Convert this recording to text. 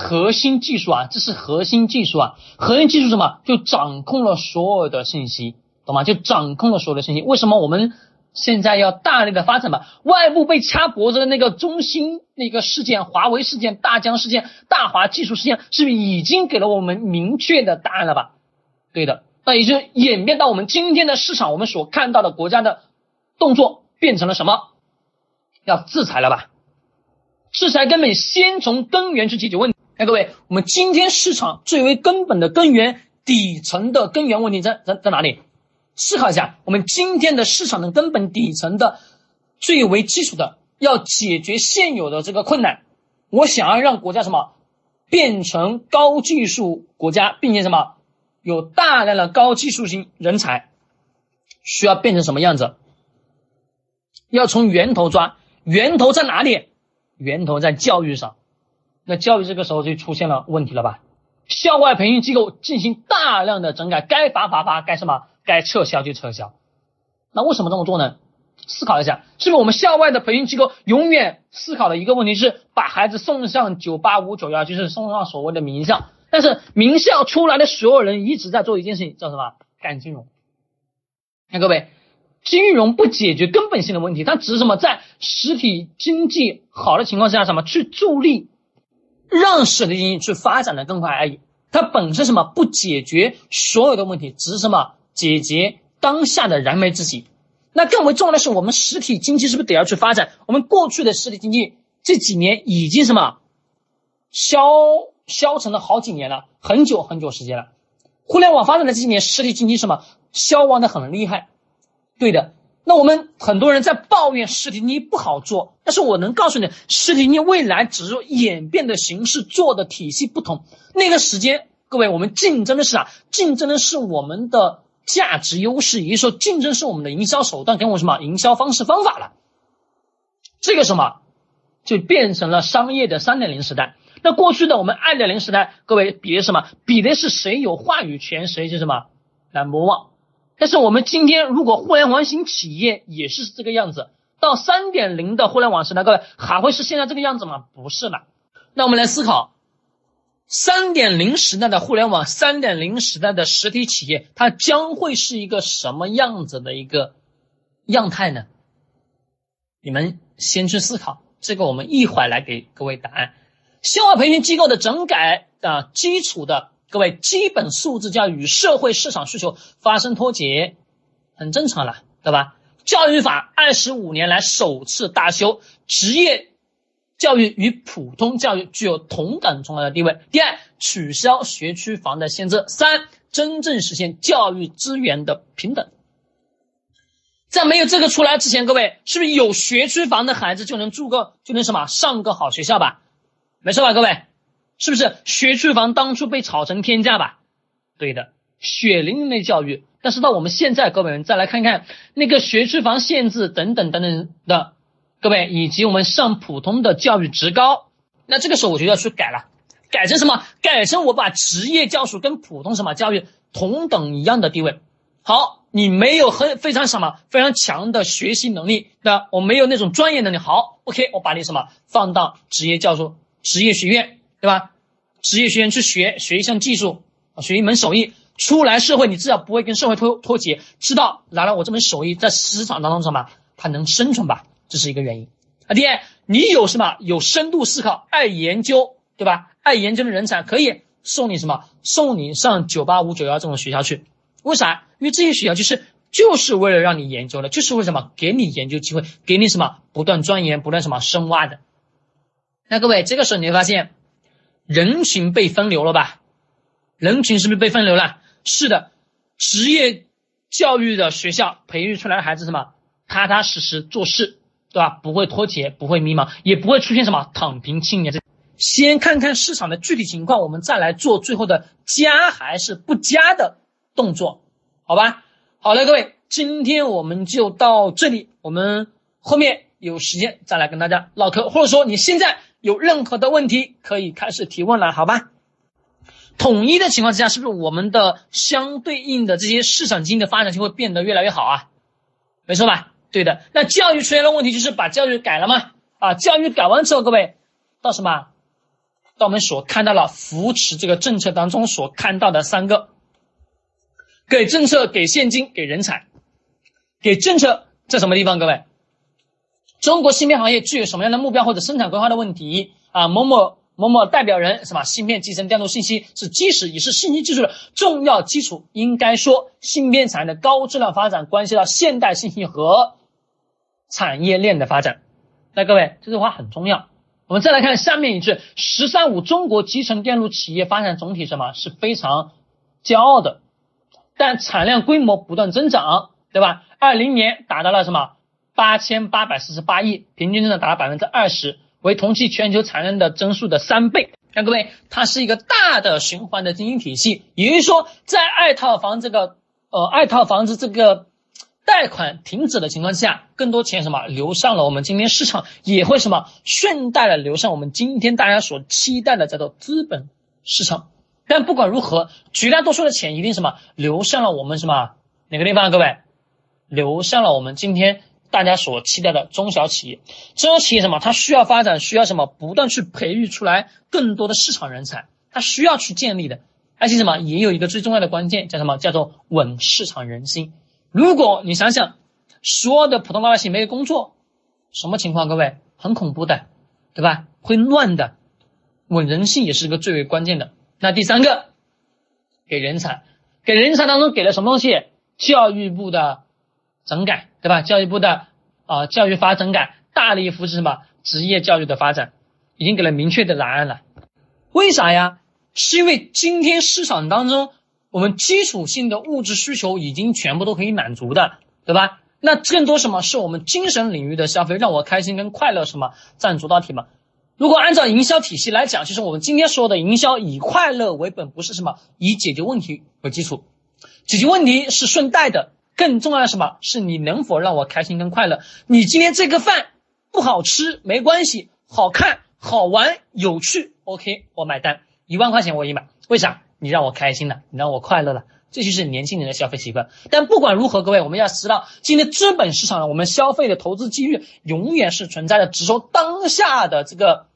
核心技术啊，这是核心技术啊，核心技术什么？就掌控了所有的信息，懂吗？就掌控了所有的信息。为什么我们现在要大力的发展吧？外部被掐脖子的那个中兴那个事件、华为事件、大疆事件、大华技术事件，是不是已经给了我们明确的答案了吧？对的，那也就演变到我们今天的市场，我们所看到的国家的动作变成了什么？要制裁了吧？制裁根本先从根源去解决问题。哎，各位，我们今天市场最为根本的根源、底层的根源问题在在在哪里？思考一下，我们今天的市场的根本底层的最为基础的，要解决现有的这个困难。我想要让国家什么变成高技术国家，并且什么有大量的高技术型人才，需要变成什么样子？要从源头抓。源头在哪里？源头在教育上。那教育这个时候就出现了问题了吧？校外培训机构进行大量的整改，该罚罚罚，该什么该撤销就撤销。那为什么这么做呢？思考一下，是不是我们校外的培训机构永远思考的一个问题是把孩子送上九八五九幺，就是送上所谓的名校。但是名校出来的所有人一直在做一件事情，叫什么？干金融。看各位。金融不解决根本性的问题，它只是什么在实体经济好的情况下，什么去助力，让实体经济去发展的更快而已。它本身什么不解决所有的问题，只是什么解决当下的燃眉之急。那更为重要的是，我们实体经济是不是得要去发展？我们过去的实体经济这几年已经什么消消沉了好几年了，很久很久时间了。互联网发展的这几年，实体经济什么消亡的很厉害。对的，那我们很多人在抱怨实体经济不好做，但是我能告诉你，实体经济未来只是演变的形式，做的体系不同。那个时间，各位，我们竞争的是啥？竞争的是我们的价值优势，也就是说，竞争是我们的营销手段跟我什么营销方式方法了。这个什么，就变成了商业的三点零时代。那过去的我们二点零时代，各位比的什么？比的是谁有话语权，谁是什么 number one。但是我们今天如果互联网型企业也是这个样子，到三点零的互联网时代，各位还会是现在这个样子吗？不是了。那我们来思考，三点零时代的互联网，三点零时代的实体企业，它将会是一个什么样子的一个样态呢？你们先去思考，这个我们一会儿来给各位答案。校外培训机构的整改啊基础的。各位，基本素质教育与社会市场需求发生脱节，很正常了，对吧？教育法二十五年来首次大修，职业教育与普通教育具有同等重要的地位。第二，取消学区房的限制。三，真正实现教育资源的平等。在没有这个出来之前，各位是不是有学区房的孩子就能住个就能什么上个好学校吧？没错吧，各位？是不是学区房当初被炒成天价吧？对的，血淋淋的教育。但是到我们现在，各位再来看看那个学区房限制等等等等的，各位以及我们上普通的教育职高，那这个时候我就要去改了，改成什么？改成我把职业教书跟普通什么教育同等一样的地位。好，你没有很非常什么非常强的学习能力，那我没有那种专业能力。好，OK，我把你什么放到职业教书、职业学院。对吧？职业学员去学学一项技术，学一门手艺，出来社会你至少不会跟社会脱脱节，知道拿了我这门手艺在市场当中什么，它能生存吧？这是一个原因啊。第二，你有什么有深度思考、爱研究，对吧？爱研究的人才可以送你什么？送你上九八五九幺这种学校去？为啥？因为这些学校就是就是为了让你研究的，就是为什么给你研究机会，给你什么不断钻研、不断什么深挖的。那各位，这个时候你会发现。人群被分流了吧？人群是不是被分流了？是的，职业教育的学校培育出来的孩子什么踏踏实实做事，对吧？不会脱节，不会迷茫，也不会出现什么躺平青年。这先看看市场的具体情况，我们再来做最后的加还是不加的动作，好吧？好了，各位，今天我们就到这里，我们后面有时间再来跟大家唠嗑，或者说你现在。有任何的问题可以开始提问了，好吧？统一的情况之下，是不是我们的相对应的这些市场经济的发展就会变得越来越好啊？没错吧？对的。那教育出现了问题就是把教育改了吗？啊，教育改完之后，各位到什么？到我们所看到了扶持这个政策当中所看到的三个：给政策、给现金、给人才。给政策在什么地方？各位，中国芯片行业具有什么样的目标或者生产规划的问题啊？某某某某代表人是吧？芯片集成电路信息是基石，也是信息技术的重要基础。应该说，芯片产业的高质量发展关系到现代信息和产业链的发展。那各位，这句话很重要。我们再来看下面一句：“十三五”中国集成电路企业发展总体什么是非常骄傲的，但产量规模不断增长，对吧？二零年达到了什么？八千八百四十八亿，平均增长达到百分之二十，为同期全球产量的增速的三倍。看各位，它是一个大的循环的经营体系，也就是说，在二套房这个呃二套房子这个。贷款停止的情况下，更多钱什么流向了我们今天市场，也会什么顺带的流向我们今天大家所期待的叫做资本市场。但不管如何，绝大多数的钱一定什么流向了我们什么哪个地方？各位，流向了我们今天大家所期待的中小企业。中小企业什么？它需要发展，需要什么？不断去培育出来更多的市场人才，它需要去建立的。而且什么？也有一个最重要的关键，叫什么？叫做稳市场人心。如果你想想，所有的普通老百姓没有工作，什么情况？各位，很恐怖的，对吧？会乱的，稳人性也是一个最为关键的。那第三个，给人才，给人才当中给了什么东西？教育部的整改，对吧？教育部的啊，教育法整改，大力扶持什么职业教育的发展，已经给了明确的答案了。为啥呀？是因为今天市场当中。我们基础性的物质需求已经全部都可以满足的，对吧？那更多什么是我们精神领域的消费，让我开心跟快乐什么占主导体嘛？如果按照营销体系来讲，其实我们今天说的营销以快乐为本，不是什么以解决问题为基础，解决问题是顺带的，更重要的什么是你能否让我开心跟快乐？你今天这个饭不好吃没关系，好看好玩有趣，OK，我买单，一万块钱我也买，为啥？你让我开心了，你让我快乐了，这就是年轻人的消费习惯。但不管如何，各位，我们要知道，今天资本市场，我们消费的投资机遇永远是存在的。只说当下的这个